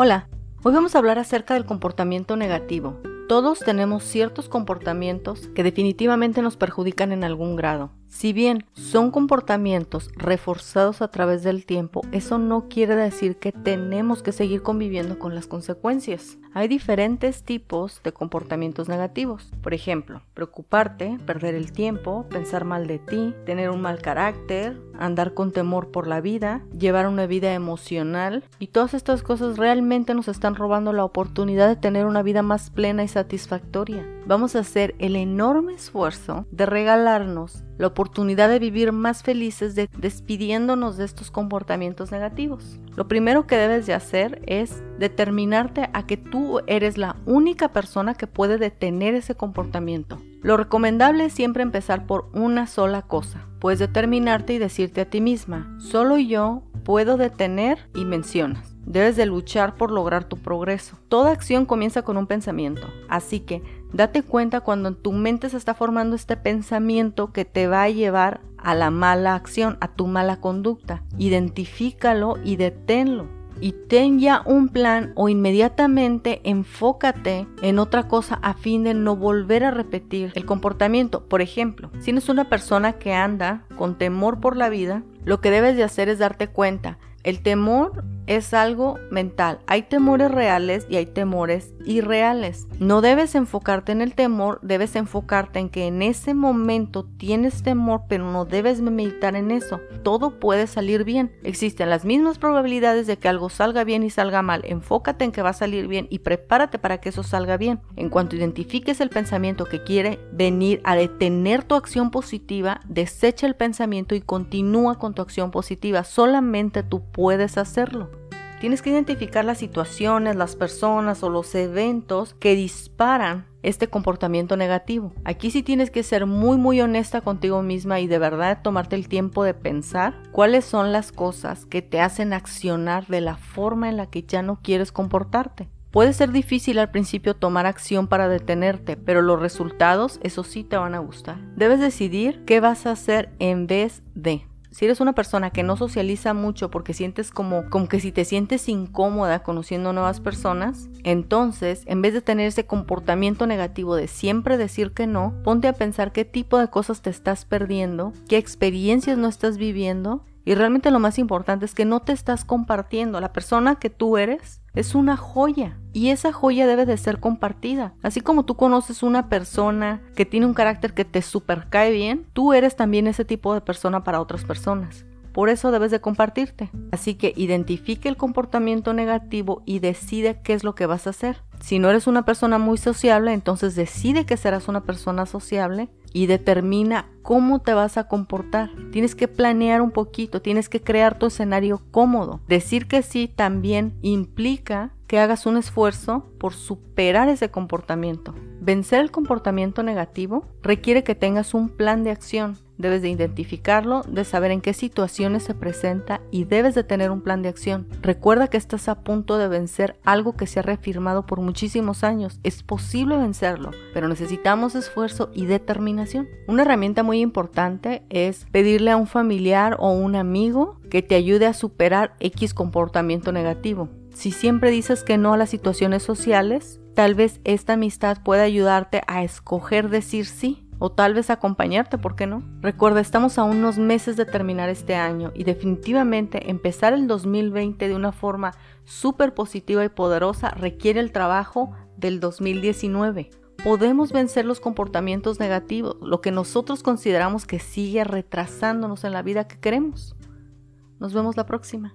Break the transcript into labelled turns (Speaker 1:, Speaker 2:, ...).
Speaker 1: Hola, hoy vamos a hablar acerca del comportamiento negativo. Todos tenemos ciertos comportamientos que definitivamente nos perjudican en algún grado. Si bien son comportamientos reforzados a través del tiempo, eso no quiere decir que tenemos que seguir conviviendo con las consecuencias. Hay diferentes tipos de comportamientos negativos. Por ejemplo, preocuparte, perder el tiempo, pensar mal de ti, tener un mal carácter, andar con temor por la vida, llevar una vida emocional y todas estas cosas realmente nos están robando la oportunidad de tener una vida más plena y satisfactoria. Vamos a hacer el enorme esfuerzo de regalarnos la oportunidad de vivir más felices despidiéndonos de estos comportamientos negativos. Lo primero que debes de hacer es determinarte a que tú eres la única persona que puede detener ese comportamiento. Lo recomendable es siempre empezar por una sola cosa. Puedes determinarte y decirte a ti misma, solo yo puedo detener y mencionas. Debes de luchar por lograr tu progreso. Toda acción comienza con un pensamiento, así que date cuenta cuando en tu mente se está formando este pensamiento que te va a llevar a la mala acción, a tu mala conducta. Identifícalo y deténlo. Y ten ya un plan o inmediatamente enfócate en otra cosa a fin de no volver a repetir el comportamiento. Por ejemplo, si eres una persona que anda con temor por la vida, lo que debes de hacer es darte cuenta. El temor es algo mental. Hay temores reales y hay temores irreales. No debes enfocarte en el temor, debes enfocarte en que en ese momento tienes temor, pero no debes meditar en eso. Todo puede salir bien. Existen las mismas probabilidades de que algo salga bien y salga mal. Enfócate en que va a salir bien y prepárate para que eso salga bien. En cuanto identifiques el pensamiento que quiere venir a detener tu acción positiva, desecha el pensamiento y continúa con tu acción positiva. Solamente tú puedes hacerlo. Tienes que identificar las situaciones, las personas o los eventos que disparan este comportamiento negativo. Aquí sí tienes que ser muy muy honesta contigo misma y de verdad tomarte el tiempo de pensar cuáles son las cosas que te hacen accionar de la forma en la que ya no quieres comportarte. Puede ser difícil al principio tomar acción para detenerte, pero los resultados, eso sí, te van a gustar. Debes decidir qué vas a hacer en vez de. Si eres una persona que no socializa mucho porque sientes como, como que si te sientes incómoda conociendo nuevas personas, entonces en vez de tener ese comportamiento negativo de siempre decir que no, ponte a pensar qué tipo de cosas te estás perdiendo, qué experiencias no estás viviendo y realmente lo más importante es que no te estás compartiendo. La persona que tú eres es una joya y esa joya debe de ser compartida. Así como tú conoces una persona que tiene un carácter que te super cae bien, tú eres también ese tipo de persona para otras personas. Por eso debes de compartirte. Así que identifique el comportamiento negativo y decide qué es lo que vas a hacer. Si no eres una persona muy sociable, entonces decide que serás una persona sociable y determina cómo te vas a comportar. Tienes que planear un poquito, tienes que crear tu escenario cómodo. Decir que sí también implica que hagas un esfuerzo por superar ese comportamiento. Vencer el comportamiento negativo requiere que tengas un plan de acción. Debes de identificarlo, de saber en qué situaciones se presenta y debes de tener un plan de acción. Recuerda que estás a punto de vencer algo que se ha reafirmado por muchísimos años. Es posible vencerlo, pero necesitamos esfuerzo y determinación. Una herramienta muy importante es pedirle a un familiar o un amigo que te ayude a superar X comportamiento negativo. Si siempre dices que no a las situaciones sociales, tal vez esta amistad pueda ayudarte a escoger decir sí o tal vez acompañarte, ¿por qué no? Recuerda, estamos a unos meses de terminar este año y definitivamente empezar el 2020 de una forma súper positiva y poderosa requiere el trabajo del 2019. Podemos vencer los comportamientos negativos, lo que nosotros consideramos que sigue retrasándonos en la vida que queremos. Nos vemos la próxima.